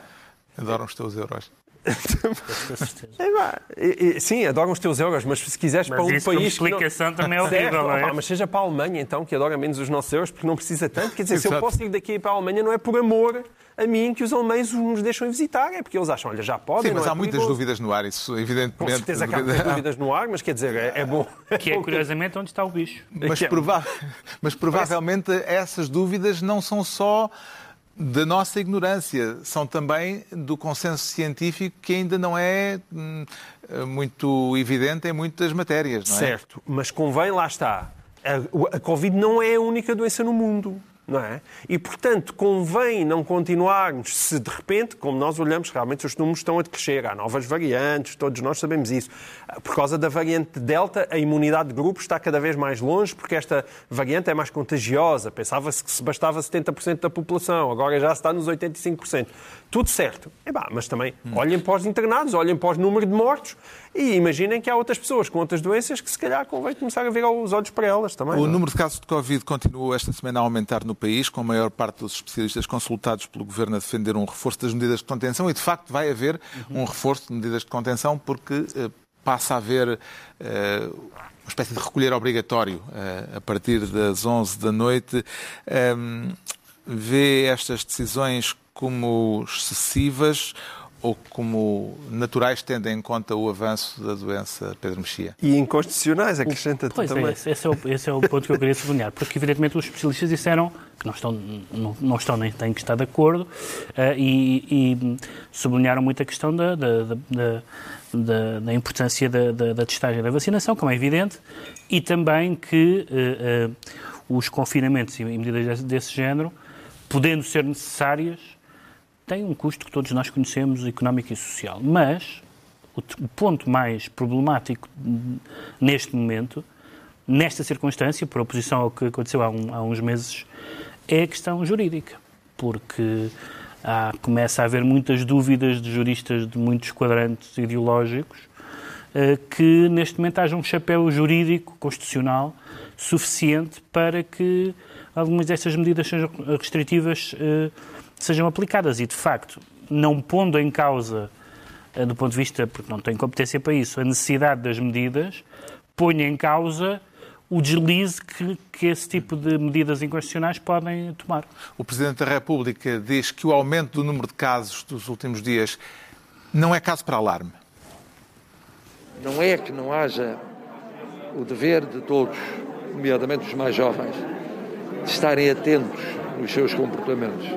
Adoram os teus euros. É, pá, e- e- sim, adoram os teus euros, mas se quiseres Mas para um isso como país. que não- explicação também é Certo, horrível, não é? opá, mas seja para a Alemanha, então, que adora menos os nossos euros, porque não precisa tanto. Quer dizer, se eu Exato. posso ir daqui para a Alemanha, não é por amor a mim que os alemães nos deixam visitar, é porque eles acham, olha, já podem. Sim, mas não é há muitas perigoso. dúvidas no ar, isso evidentemente. Com certeza que há muitas dúvidas no ar, mas quer dizer, é, é bom. Que é, curiosamente, onde está o bicho. Mas, é- prova- mas provavelmente essas dúvidas não são só da nossa ignorância, são também do consenso científico que ainda não é hum, muito evidente em muitas matérias, não é? Certo, mas convém, lá está. A, a Covid não é a única doença no mundo. Não é? E, portanto, convém não continuarmos se de repente, como nós olhamos, realmente os números estão a crescer, há novas variantes, todos nós sabemos isso. Por causa da variante Delta, a imunidade de grupo está cada vez mais longe, porque esta variante é mais contagiosa. Pensava-se que se bastava 70% da população, agora já está nos 85%. Tudo certo. É pá, mas também olhem para os internados, olhem para os números de mortos e imaginem que há outras pessoas com outras doenças que se calhar convém começar a ver os olhos para elas também. O não é? número de casos de Covid continuou esta semana a aumentar no país, com a maior parte dos especialistas consultados pelo Governo a defender um reforço das medidas de contenção e, de facto, vai haver um reforço de medidas de contenção porque eh, passa a haver eh, uma espécie de recolher obrigatório eh, a partir das 11 da noite. Ehm, vê estas decisões como excessivas ou como naturais, tendo em conta o avanço da doença Pedro Mexia? E inconstitucionais, acrescenta-te Pois também. é, esse, esse é o, esse é o ponto que eu queria sublinhar, porque evidentemente os especialistas disseram que não estão, não, não estão nem têm que estar de acordo eh, e, e sublinharam muito a questão da, da, da, da- da importância da, da, da testagem da vacinação, como é evidente, e também que eh, eh, os confinamentos e medidas desse, desse género, podendo ser necessárias, têm um custo que todos nós conhecemos, económico e social. Mas o, o ponto mais problemático neste momento, nesta circunstância, por oposição ao que aconteceu há, um- há uns meses, é a questão jurídica. Porque há- começa a haver muitas dúvidas de juristas de muitos quadrantes ideológicos eh, que neste momento haja um chapéu jurídico, constitucional, suficiente para que algumas destas medidas sejam restritivas eh, sejam aplicadas. E, de facto, não pondo em causa, eh, do ponto de vista, porque não tenho competência para isso, a necessidade das medidas, põe em causa o deslize que, que esse tipo de medidas inconstitucionais podem tomar. O Presidente da República diz que o aumento do número de casos dos últimos dias não é caso para alarme. não é que não haja o dever de todos, nomeadamente os mais jovens, de estarem atentos nos seus comportamentos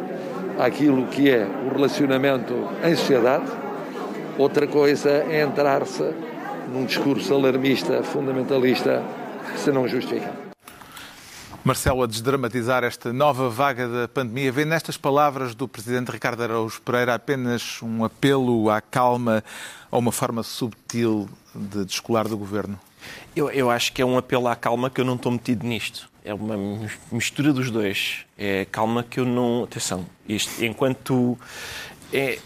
àquilo que é o relacionamento em sociedade. Outra coisa é entrar-se num discurso alarmista, fundamentalista, que se não justifica. Marcelo, a desdramatizar esta nova vaga da pandemia, vê nestas palavras do Presidente Ricardo Araújo Pereira apenas um apelo à calma ou uma forma subtil de descolar do Governo? Eu, eu acho que é um apelo à calma que eu não estou metido nisto. É uma mistura dos dois. É calma que eu não. Atenção, isto, enquanto. É,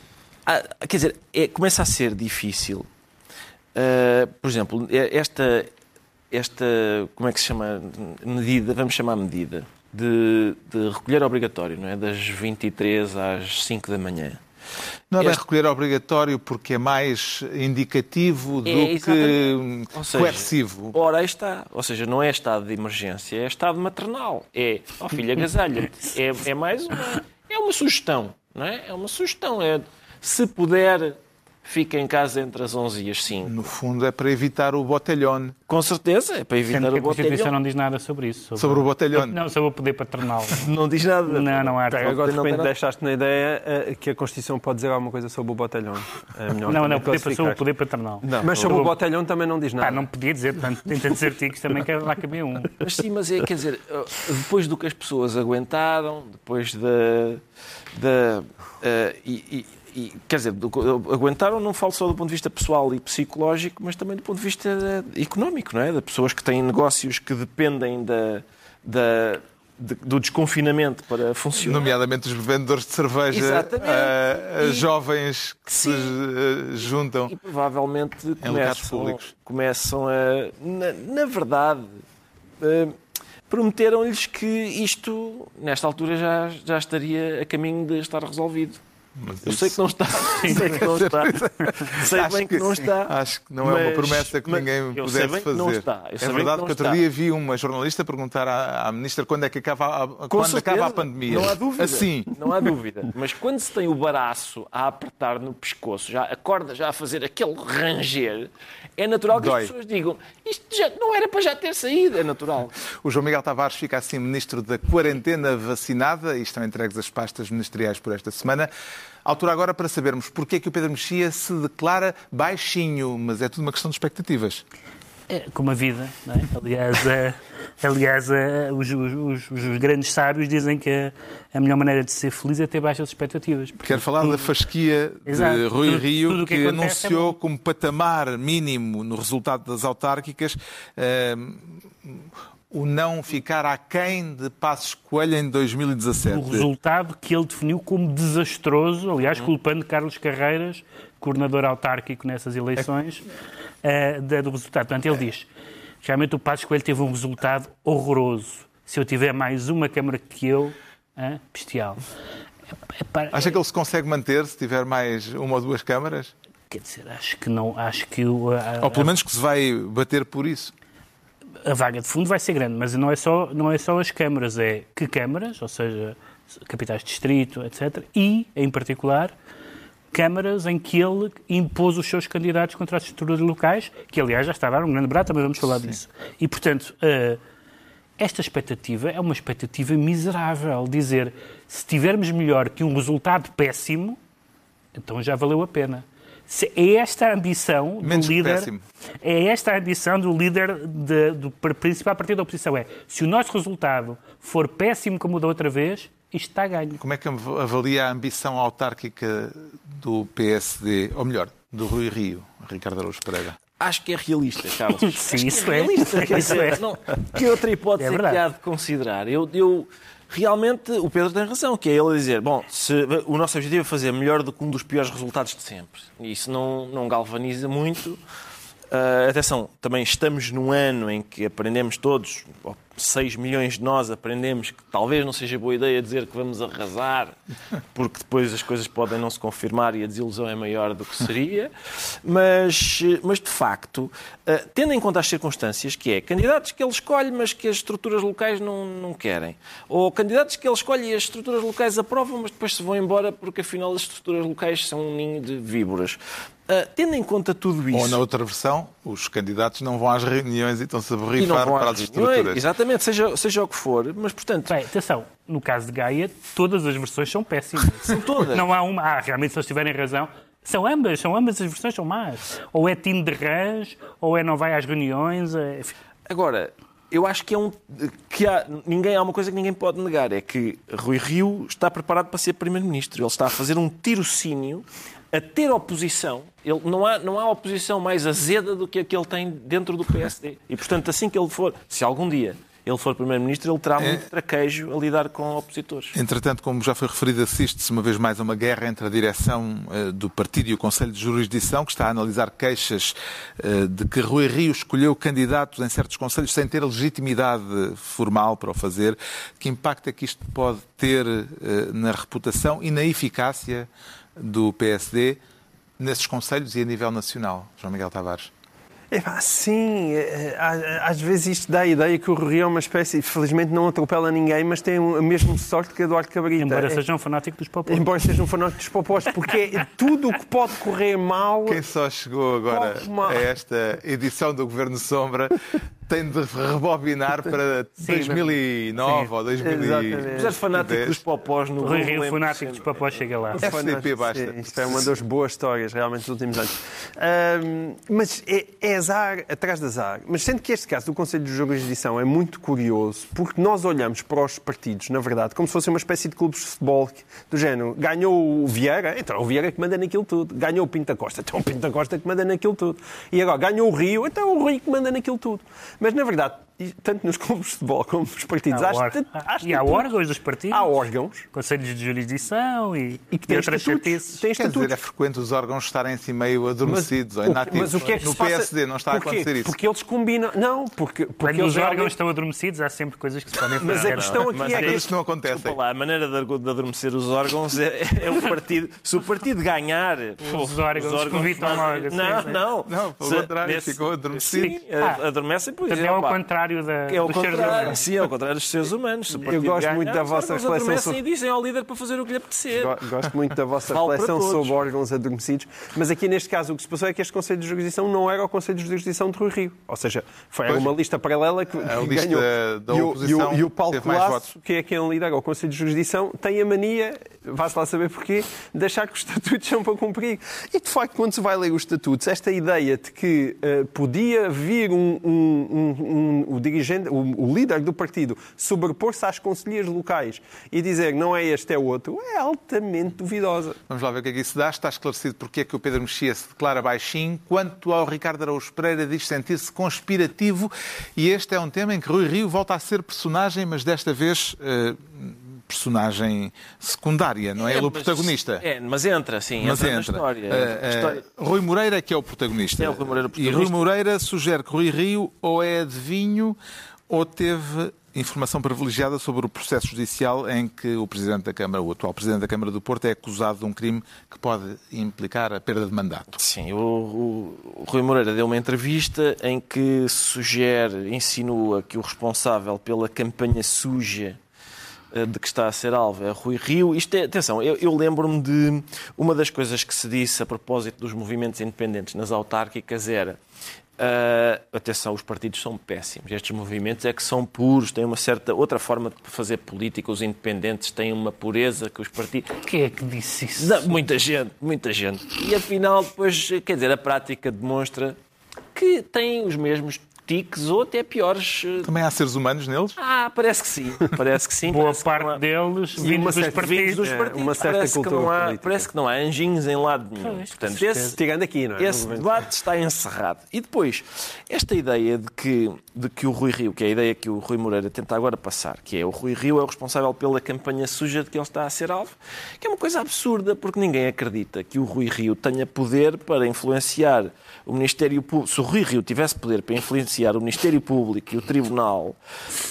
quer dizer, é, começa a ser difícil. Uh, por exemplo, esta, esta, como é que se chama, medida, vamos chamar medida, de, de recolher obrigatório, não é? Das 23 às 5 da manhã. Não é bem este... recolher obrigatório porque é mais indicativo do é, que seja, coercivo. Ora, aí está. Ou seja, não é estado de emergência, é estado maternal. É, ó oh, filha, agasalha é, é mais uma... É uma sugestão, não é? É uma sugestão. É, se puder fica em casa entre as 11 e as 5. No fundo é para evitar o botelhão. Com certeza, é para evitar Sendo o botelhão. A Constituição não diz nada sobre isso. Sobre, sobre o botelhão. Não, sobre o poder paternal. não diz nada. Não, não há. Agora de repente deixaste na ideia eh, que a Constituição pode dizer alguma coisa sobre o botelhão. É melhor não, não, poder, sobre o poder paternal. Não. Mas sobre o botelhão também não diz nada. Ah, não podia dizer, tanto, tem tantos artigos também que lá cabia um. Mas sim, mas é, quer dizer, depois do que as pessoas aguentaram, depois da... da uh, e, e e, quer dizer, aguentaram, não falo só do ponto de vista pessoal e psicológico, mas também do ponto de vista eh, económico, não é? De pessoas que têm negócios que dependem da, da, de, do desconfinamento para funcionar. Nomeadamente os vendedores de cerveja, uh, e, jovens que sim, se juntam. E provavelmente começam, começam a. Na, na verdade. Uh, prometeram-lhes que isto, nesta altura, já, já estaria a caminho de estar resolvido. Mas eu isso... sei que não está. sei que não está. sei bem que, que, não está. Acho que não mas, é uma promessa que ninguém pudesse fazer. Não está. é verdade que, que outro está. dia vi uma jornalista perguntar à, à ministra quando é que acaba a, quando certeza, acaba a pandemia. Não há dúvida. Assim. Não há dúvida. Mas quando se tem o baraço a apertar no pescoço, já acorda já a fazer aquele ranger, é natural que Dói. as pessoas digam isto já não era para já ter saído, é natural. O João Miguel Tavares fica assim ministro da quarentena vacinada e estão entregues as pastas ministeriais por esta semana. Altura agora para sabermos porque é que o Pedro Mexia se declara baixinho, mas é tudo uma questão de expectativas. É, como a vida, não é? Aliás, é, aliás é, os, os, os, grandes sábios dizem que a, melhor maneira de ser feliz é ter baixas expectativas. Quero falar tudo, da fasquia Exato, de Rui tudo, Rio, tudo que, que é anunciou como patamar mínimo no resultado das autárquicas eh, o não ficar aquém de Passos Coelho em 2017. O resultado que ele definiu como desastroso, aliás, culpando Carlos Carreiras, coordenador autárquico nessas eleições, uh, do resultado. Portanto, ele diz, realmente o Passos Coelho teve um resultado horroroso. Se eu tiver mais uma Câmara que eu, uh, bestial. É, é. Acha que ele se consegue manter se tiver mais uma ou duas câmaras? Quer dizer, acho que não, acho que... O, a, ou pelo menos que se vai bater por isso a vaga de fundo vai ser grande, mas não é só, não é só as câmaras, é que câmaras, ou seja, capitais de distrito, etc. E, em particular, câmaras em que ele impôs os seus candidatos contra as estruturas locais, que aliás já está a dar um grande barato, mas vamos falar Sim. disso. E, portanto, uh, esta expectativa é uma expectativa miserável. Dizer, se tivermos melhor que um resultado péssimo, então já valeu a pena. É esta a ambição Menos do líder. Péssimo. É esta a ambição do líder de, do principal partido da oposição. É se o nosso resultado for péssimo como o da outra vez, isto está a ganho. Como é que avalia a ambição autárquica do PSD, ou melhor, do Rui Rio, Ricardo Araújo Pereira? Acho que é realista, Carlos. Sim, isso é. Realista, isso é. Não, que outra hipótese é, é que há de considerar? Eu, eu realmente o Pedro tem razão, que é ele dizer, bom, se o nosso objetivo é fazer melhor do que um dos piores resultados de sempre. E isso não, não galvaniza muito. Uh, atenção, também estamos num ano em que aprendemos todos, 6 milhões de nós aprendemos que talvez não seja boa ideia dizer que vamos arrasar, porque depois as coisas podem não se confirmar e a desilusão é maior do que seria. Mas, mas de facto, eh, tendo em conta as circunstâncias, que é candidatos que ele escolhe, mas que as estruturas locais não, não querem, ou candidatos que ele escolhe e as estruturas locais aprovam, mas depois se vão embora porque afinal as estruturas locais são um ninho de víboras. Uh, tendo em conta tudo isso. Ou na outra versão, os candidatos não vão às reuniões e estão-se a não borrifar vão para as reuniões, estruturas. Exatamente, seja, seja o que for. Mas, portanto, Bem, atenção, no caso de Gaia, todas as versões são péssimas. São todas. Não há uma. Ah, realmente, se eles tiverem razão. São ambas, são ambas as versões são más. Ou é time de rãs, ou é não vai às reuniões. É... Agora, eu acho que é um que há ninguém há uma coisa que ninguém pode negar é que Rui Rio está preparado para ser primeiro-ministro. Ele está a fazer um tirocínio a ter oposição. Ele, não, há, não há oposição mais azeda do que a que ele tem dentro do PSD. E, portanto, assim que ele for, se algum dia ele for primeiro-ministro, ele terá muito traquejo a lidar com opositores. Entretanto, como já foi referido, assiste-se uma vez mais a uma guerra entre a direção eh, do partido e o Conselho de Jurisdição, que está a analisar queixas eh, de que Rui Rio escolheu candidatos em certos conselhos sem ter legitimidade formal para o fazer. Que impacto é que isto pode ter eh, na reputação e na eficácia do PSD nesses conselhos e a nível nacional? João Miguel Tavares. É sim, é, às vezes isto dá a ideia que o Rio é uma espécie, felizmente não atropela ninguém, mas tem a mesma sorte que Eduardo Cabrita. Embora É- seja um fanático dos popós. Embora seja um fanático dos popós, porque é tudo o que pode correr mal. Quem só chegou agora a esta edição do Governo Sombra tem de rebobinar para 2009 ou 2010. Exatamente. Mas és fanático dos popós no Rui Rio, lembro fanático dos popós, chega lá. FDP basta. Sim, Isto é uma das boas histórias, realmente, dos últimos anos. Ahm, mas é, é azar atrás de azar. Mas sendo que este caso do Conselho de Jurisdição é muito curioso, porque nós olhamos para os partidos, na verdade, como se fosse uma espécie de clubes de futebol que- do género. Ganhou o Vieira, então é o Vieira que manda naquilo tudo. Ganhou o Pinta Costa, então é o Pinta Costa que manda naquilo tudo. E agora ganhou o Rio, então é o Rio que manda naquilo tudo. Mas, na verdade, e tanto nos clubes de futebol como nos partidos, Há acho que e há tudo- órgãos dos partidos, Há órgãos. conselhos de jurisdição e, E que têm outras chatices. Têm Quer dizer, estatutos. é frequente os órgãos estarem assim meio adormecidos ou o que- inativos. mas o que é que no PSD não está a acontecer isso. Porque eles combinam. Não, porque, porque Quando eles os órgãos realmente- estão adormecidos, há sempre coisas que se podem fazer. Mas a questão aqui Mas é é que Mas isso não acontece. Desculpa lá, a maneira de de adormecer os órgãos é, é o partido. Se o partido ganhar. Os órgãos convidam fazem- logo, sim, Não, sim. não. Não, pelo contrário, ficam adormecidos. Sim, a- adormecem, pois Portanto, é. ao pá. Contrário da, É dos seres contrário, humanos. sim, é ao contrário dos seres humanos. O partido gosto ganhar, muito da os vossa reflexão sobre- e dizem ao líder para fazer o que lhe apetecer. Go- Gosto muito da vossa reflexão sobre órgãos adormecidos, mas aqui neste caso o que se passou é que este Conselho de Jurisdição não era o Conselho de Jurisdição de Rui Rio. Ou seja, foi era Pois. uma lista paralela que, A que lista ganhou. da e, o, e, o, e o Paulo Colasso, que é quem lidera o Conselho de Jurisdição, tem a mania, vá-se lá saber porquê, de achar que os estatutos são para cumprir. E de facto, quando se vai ler os estatutos, esta ideia de que eh, podia vir um, um- um- o dirigente, o, líder do partido, sobrepor-se às conselheiras locais e dizer não é este, é outro, é altamente duvidosa. Vamos lá ver o que é que isso dá. Está esclarecido porque é que o Pedro Mexia se declara baixinho. Quanto ao Ricardo Araújo Pereira, diz sentir-se conspirativo. E este é um tema em que Rui Rio volta a ser personagem, mas desta vez eh, personagem secundária, não é, ele o mas- protagonista. É, mas entra, sim, Mas entra, entra. na história. A eh, história- Rui Moreira é que é o protagonista. É o Rui Moreira o E Rui protagonista. Moreira sugere que Rui Rio ou é adivinho ou teve informação privilegiada sobre o processo judicial em que o Presidente da Câmara, o atual Presidente da Câmara do Porto, é acusado de um crime que pode implicar a perda de mandato. Sim, o, o- o Rui Moreira deu uma entrevista em que sugere, insinua que o responsável pela campanha suja de que está a ser alvo é Rui Rio. Isto é, atenção, eu, eu lembro-me de uma das coisas que se disse a propósito dos movimentos independentes nas autárquicas era ah, atenção, os partidos são péssimos. Estes movimentos é que são puros, têm uma certa outra forma de fazer política. Os independentes têm uma pureza que os partidos. Quem é que disse isso? Não, muita gente, muita gente. E afinal, depois, quer dizer, a prática demonstra que têm os mesmos tiques ou até piores. eh, Também há seres humanos neles? Ah, parece que sim. Parece que sim. Boa Parece que parte há- deles vindos dos partidos. dos É, partidos. uma certa parece, que cultura não há, política. parece que não há anjinhos em lado nenhum. Pois, Portanto, esse, Tirando aqui, não é? esse debate está encerrado. E depois, esta ideia de que, de que o Rui Rio, que é a ideia que o Rui Moreira tenta agora passar, que é o Rui Rio é o responsável pela campanha suja de que ele está a ser alvo, que é uma coisa absurda, porque ninguém acredita que o Rui Rio tenha poder para influenciar o Ministério Público. Se o Rui Rio tivesse poder para influenciar o Ministério Público e o Tribunal.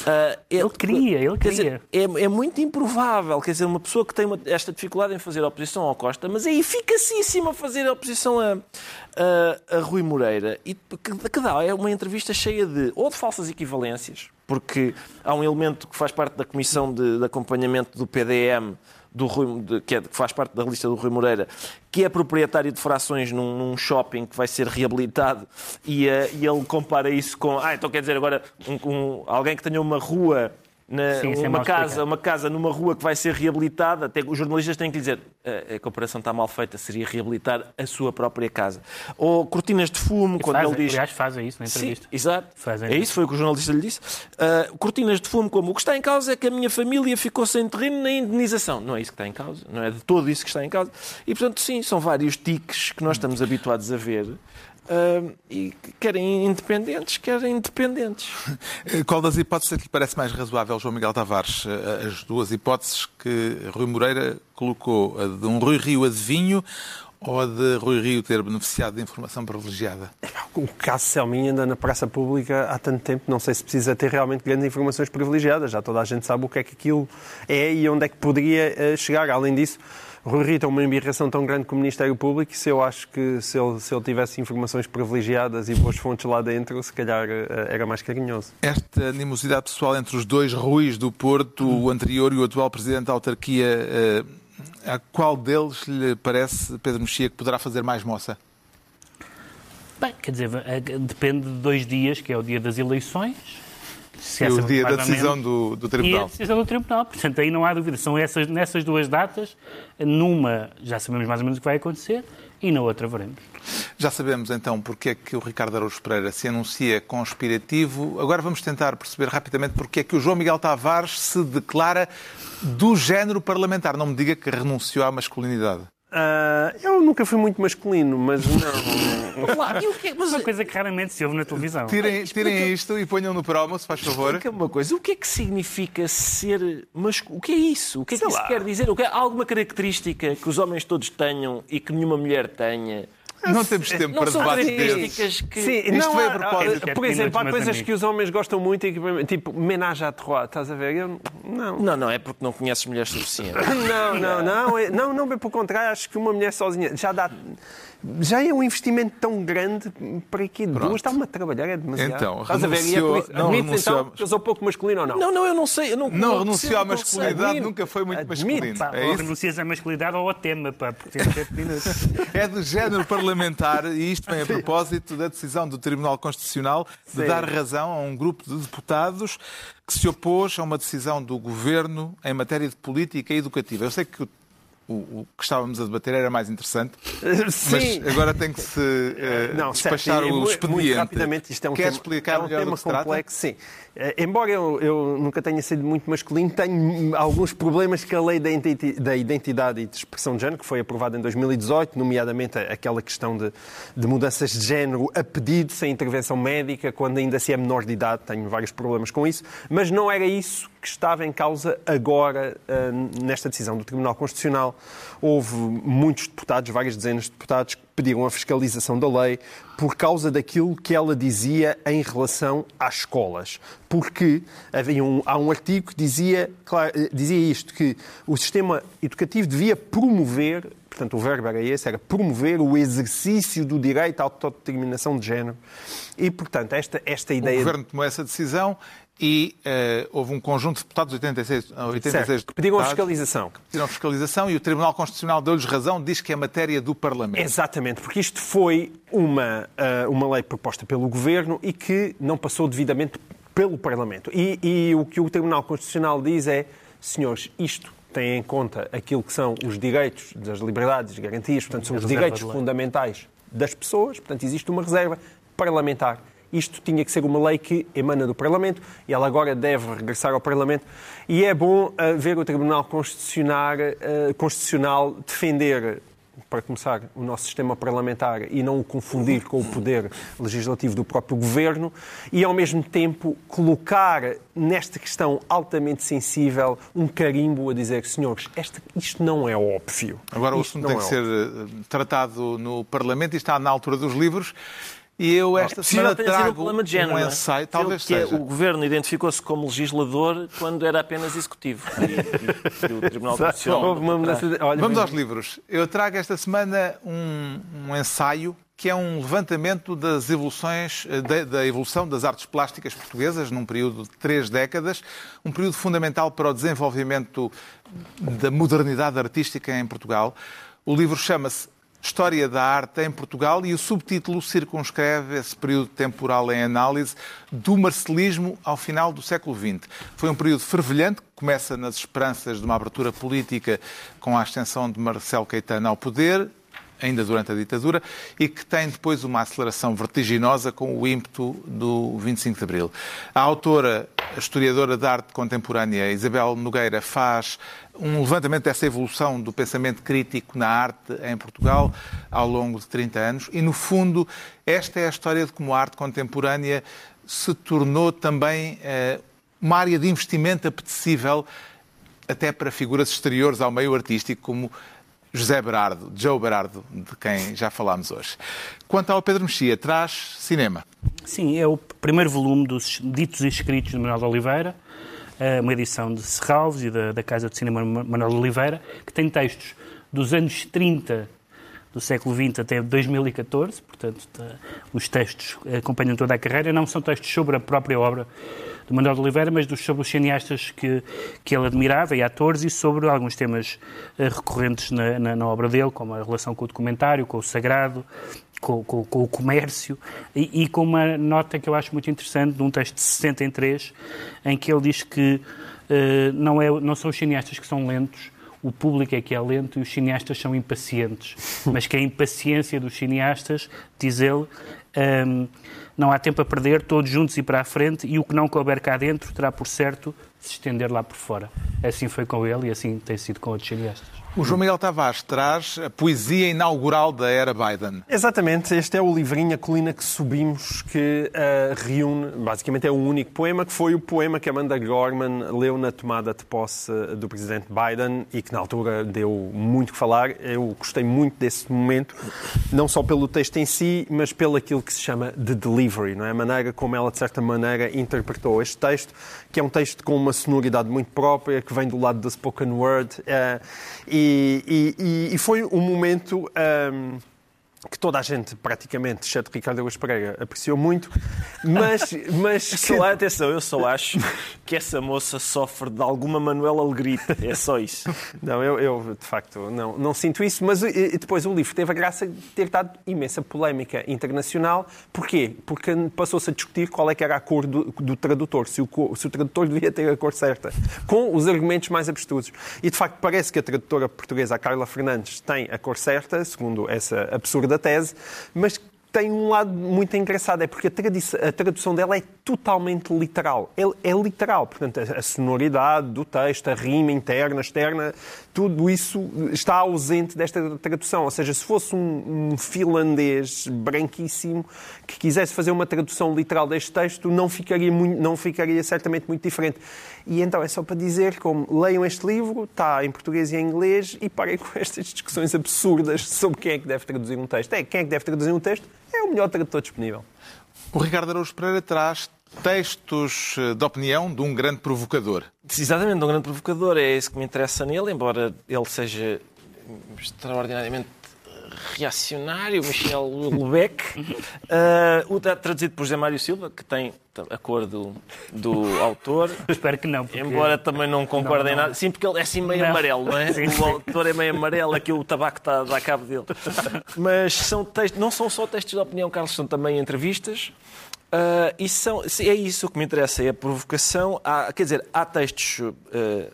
ah, é- Ele queria, ele quer dizer, queria. é, é muito improvável, quer dizer, uma pessoa que tem uma- esta dificuldade em fazer oposição ao Costa, mas é eficacíssima a fazer oposição a, a, a Rui Moreira, e que, que dá, é uma entrevista cheia de, ou de falsas equivalências, porque há um elemento que faz parte da comissão de, de acompanhamento do PDM, do Rui, de- que, é, que faz parte da lista do Rui Moreira, que é proprietário de frações num, num shopping que vai ser reabilitado e, eh, e ele compara isso com. Ah, então quer dizer agora um- um- alguém que tenha uma rua. Na- Sim, é uma casa, uma casa numa rua que vai ser reabilitada, até que os jornalistas têm que lhe dizer "A- a comparação está mal feita, seria reabilitar a sua própria casa. Ou cortinas de fumo, quando Fazem, ele diz. Aliás, fazem isso na Sim, entrevista. exato. Fazem é isso, foi o que o jornalista lhe disse. Ah, cortinas de fumo, como o que está em causa é que a minha família ficou sem terreno nem indenização. Não é isso que está em causa, não é de todo isso que está em causa. E, portanto, sim, são vários tiques que nós estamos habituados a ver. Ah, e que querem independentes, querem independentes. Qual das hipóteses é que lhe parece mais razoável, João Miguel Tavares? Eh, As duas hipóteses que Rui Moreira colocou, a de um Rui Rio adivinho ou a de Rui Rio ter beneficiado de informação privilegiada? O caso Selminha anda na praça pública há tanto tempo, não sei se precisa ter realmente grandes informações privilegiadas. Já toda a gente sabe o que é que aquilo é e onde é que poderia eh, chegar. Além disso, Rui Rio tem uma embirração tão grande com o Ministério Público se eu acho que se ele, se ele tivesse informações privilegiadas e boas fontes lá dentro, se calhar eh, era mais carinhoso. Esta animosidade pessoal entre os dois Ruis do Porto, o anterior e o atual presidente da autarquia, eh, a qual deles lhe parece, Pedro Mexia, que poderá fazer mais moça? Bem, quer dizer, eh, depende de dois dias, que é o dia das eleições. Se E o dia da decisão do, do E a Tribunal. decisão do Tribunal. Portanto, aí não há dúvida. São essas, nessas duas datas, numa já sabemos mais ou menos o que vai acontecer e na outra veremos. Já sabemos então porque é que o Ricardo Araújo Pereira se anuncia conspirativo. Agora vamos tentar perceber rapidamente porque é que o João Miguel Tavares se declara do género parlamentar. Não me diga que renunciou à masculinidade. Ah, eu nunca fui muito masculino, mas não. Claro, o que mas Uma coisa que raramente se ouve na televisão. Tirem, tirem isto e ponham no promo, se faz favor. Explica-me uma coisa, o que é que significa ser masculino? O que é isso? O que é que Sei isso lá. quer dizer? O que é- Há alguma característica que os homens todos tenham e que nenhuma mulher tenha? Não temos tempo Não para debates desses. que... Sim, Isto não veio há- a propósito. Por exemplo, há coisas amigos. que os homens gostam muito, e que, tipo menage à trois, estás a ver? Eu, não. Não, não, é porque não conheces mulheres suficientes. Não, não, não, é- não, não, bem pelo contrário, acho que uma mulher sozinha já dá. Já é um investimento tão grande para que duas está-me a trabalhar, é demasiado. Então, Estás a ver? E é renunciou- não Admites, renunciou então a- que eu sou pouco masculino ou não? Não, não, eu não sei. Eu não, Não renunciou à masculinidade, Admito. nunca foi muito Admito, masculino. Pá, É ou isso? renuncias à masculinidade ou ao tema, pá, porque temos 7 minutos. É do género parlamentar e isto vem a propósito da decisão do Tribunal Constitucional de Sim. dar razão a um grupo de deputados que se opôs a uma decisão do Governo em matéria de política educativa. Eu sei que o, o- o que estávamos a debater era mais interessante, Sim. mas agora tem que se eh, Não, despachar certo, o expediente. Muito rapidamente, isto é um Quer tema, explicar é um tema complexo. Sim. Eh, embora eu, eu nunca tenha sido muito masculino, tenho alguns problemas com a lei da identi- da identidade e de expressão de género, que foi aprovada em 2018, nomeadamente aquela questão de, de mudanças de género a pedido, sem intervenção médica, quando ainda se é menor de idade. Tenho vários problemas com isso. Mas não era isso que estava em causa agora eh, nesta decisão do Tribunal Constitucional. Houve muitos deputados, várias dezenas de deputados, que pediram a fiscalização da lei por causa daquilo que ela dizia em relação às escolas. Porque havia um- há um artigo que dizia, claro, eh, dizia isto, que o sistema educativo devia promover, portanto o verbo era esse, era promover o exercício do direito à autodeterminação de género. E, portanto, esta, esta O ideia... Governo tomou essa decisão e eh, houve um conjunto de deputados, 86, 86 Certo, que pediram a deputados, fiscalização. pediram fiscalização e o Tribunal Constitucional deu-lhes razão, diz que é matéria do Parlamento. Exatamente, porque isto foi uma, ah, uma lei proposta pelo Governo e que não passou devidamente pelo Parlamento. E, e o que o Tribunal Constitucional diz é, senhores, isto tem em conta aquilo que são os direitos das liberdades e garantias, portanto, são os direitos fundamentais das pessoas, portanto, existe uma reserva parlamentar. Isto tinha que ser uma lei que emana do Parlamento e ela agora deve regressar ao Parlamento. E é bom ah, ver o Tribunal Constitucional, ah, Constitucional defender para começar, o nosso sistema parlamentar e não o confundir com o poder legislativo do próprio governo e, ao mesmo tempo, colocar nesta questão altamente sensível um carimbo a dizer, senhores, este, isto não é óbvio. Agora o assunto tem que é ser eh, tratado no Parlamento e está na altura dos livros. E eu esta semana um trago de género. um é? ensaio, talvez que é, seja. o governo identificou-se como legislador quando era apenas executivo. E, e- e o Tribunal Constitucional. Vamos bem- aos livros. Eu trago esta semana um, um ensaio que é um levantamento das evoluções, da, da evolução das artes plásticas portuguesas num período de três décadas, um período fundamental para o desenvolvimento da modernidade artística em Portugal. O livro chama-se História da Arte em Portugal e o subtítulo circunscreve esse período temporal em análise do marcelismo ao final do século XX. Foi um período fervilhante, que começa nas esperanças de uma abertura política com a ascensão de Marcelo Caetano ao poder, ainda durante a ditadura, e que tem depois uma aceleração vertiginosa com o ímpeto do 25 de Abril. A autora, a historiadora de arte contemporânea Isabel Nogueira, faz um levantamento dessa evolução do pensamento crítico na arte em Portugal ao longo de 30 anos e, no fundo, esta é a história de como a arte contemporânea se tornou também eh, uma área de investimento apetecível até para figuras exteriores ao meio artístico, como José Berardo, Joe Berardo, de quem já falámos hoje. Quanto ao Pedro Mexia, traz cinema. Sim, é o primeiro volume dos ditos e escritos de Manuel de Oliveira, eh, uma edição de Serralves e da, da Casa de Cinema Manuel de Oliveira, que tem textos dos anos 30 do século XX até 2014, portanto, tá- os textos acompanham toda a carreira, não são textos sobre a própria obra de Manuel de Oliveira, mas dos, sobre os cineastas que, que ele admirava e atores e sobre alguns temas eh, recorrentes na, na- na obra dele, como a relação com o documentário, com o sagrado, com, com- com o comércio. E, e com uma nota que eu acho muito interessante de um texto de 63 em que ele diz que eh, não, é, não são os cineastas que são lentos, o público é que é lento e os cineastas são impacientes. Mas que a impaciência dos cineastas, diz ele, hum, não há tempo a perder, todos juntos e para a frente, e o que não couber cá dentro terá por certo se estender lá por fora. Assim foi com ele e assim tem sido com outros cineastas. O João Miguel Tavares traz a poesia inaugural da era Biden. Exatamente, este é o livrinho A Colina que Subimos, que eh, reúne, basicamente é o único poema, que foi o poema que Amanda Gorman leu na tomada de posse do presidente Biden e que na altura deu muito que falar. Eu gostei muito desse momento, não só pelo texto em si, mas pelo aquilo que se chama de delivery, não é? a maneira como ela, de certa maneira, interpretou este texto, que é um texto com uma sonoridade muito própria, que vem do lado da spoken word, eh, e, e- e- foi um momento ehm, que toda a gente, praticamente, exceto Ricardo Augusto Pereira, apreciou muito, mas, mas Só, atenção, eu só acho que essa moça sofre de alguma Manuela Alegrite. É só isso. Não, eu, eu, de facto não, não sinto isso, mas e, depois o livro teve a graça de ter dado imensa polémica internacional. Porquê? Porque passou-se a discutir qual é que era a cor do, do tradutor, se o, se o tradutor devia ter a cor certa, com os argumentos mais abstrusos. E de facto parece que a tradutora portuguesa, a Carla Fernandes, tem a cor certa, segundo essa absurda tese, mas tem um lado muito engraçado, é porque a, a tradução dela é totalmente literal. É, é literal, portanto, a, a sonoridade do texto, a rima interna, externa, tudo isso está ausente desta tradução. Ou seja, se fosse um, um finlandês branquíssimo que quisesse fazer uma tradução literal deste texto, não ficaria, muito, não ficaria certamente muito diferente. E então é só para dizer como leiam este livro, está em português e em inglês, e parem com estas discussões absurdas sobre quem é que deve traduzir um texto. É, quem é que deve traduzir um texto? É o melhor tradutor disponível. O Ricardo Araújo Pereira traz textos eh, de opinião de um grande provocador. Exatamente, um grande provocador. É isso que me interessa nele, embora ele seja extraordinariamente reacionário, Michel Houellebecq. Uh, o tra- traduzido por José Mário Silva, que tem a cor do, do autor. Espero que não. Porque... Embora também não concorde Não, em não. nada. Sim, porque ele é assim meio Não. amarelo, não é? Sim, o autor é meio amarelo, aqui o tabaco está a dar cabo dele. Mas são textos, não são só textos de opinião, Carlos, são também entrevistas. Ah, e são, é isso que me interessa, é a provocação. Há, quer dizer, há textos ah,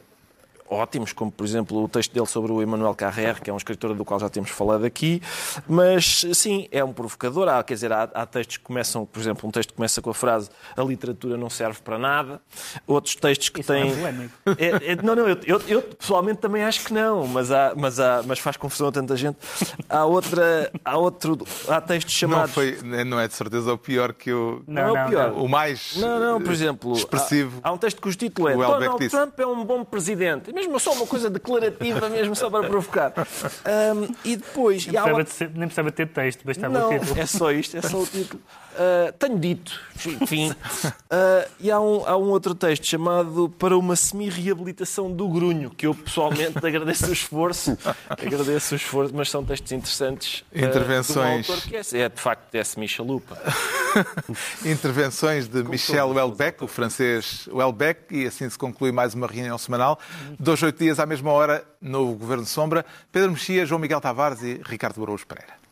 ótimos, como por exemplo o texto dele sobre o Emmanuel Carrère, que é um escritor do qual já temos falado aqui, mas sim, é um provocador. Há, quer dizer, há, há textos que começam, por exemplo, um texto que começa com a frase a literatura não serve para nada, outros textos que Isso não é têm. polémico. É- é- não, não, eu, eu- eu pessoalmente também acho que não, mas, há, mas, há, mas faz confusão a tanta gente. Há, outra, há, outro, há textos Não, chamados. foi, não é de certeza o pior que o, Não, é o não, pior. o mais Não, não, por exemplo, expressivo. há, há um texto cujo título é Donald disse. Trump é um bom presidente. Mesmo só uma coisa declarativa, mesmo só para provocar. Um, e depois. Nem e há precisava, de ser- nem precisava ter texto, bastava não, o título. é só isto, é só o título. Uh, tenho dito, enfim. Uh, e há um, há um outro texto chamado Para uma semi-reabilitação do grunho, que eu pessoalmente agradeço o esforço, agradeço o esforço, mas são textos interessantes. uh, Intervenções. de autor que é, é de facto é semi-chalupa. Intervenções de Michel Houellebecq, o francês Houellebecq, e assim se conclui mais uma reunião semanal. Dois, oito dias à mesma hora, novo Governo Sombra. Pedro Mexia, João Miguel Tavares e Ricardo Araújo Pereira.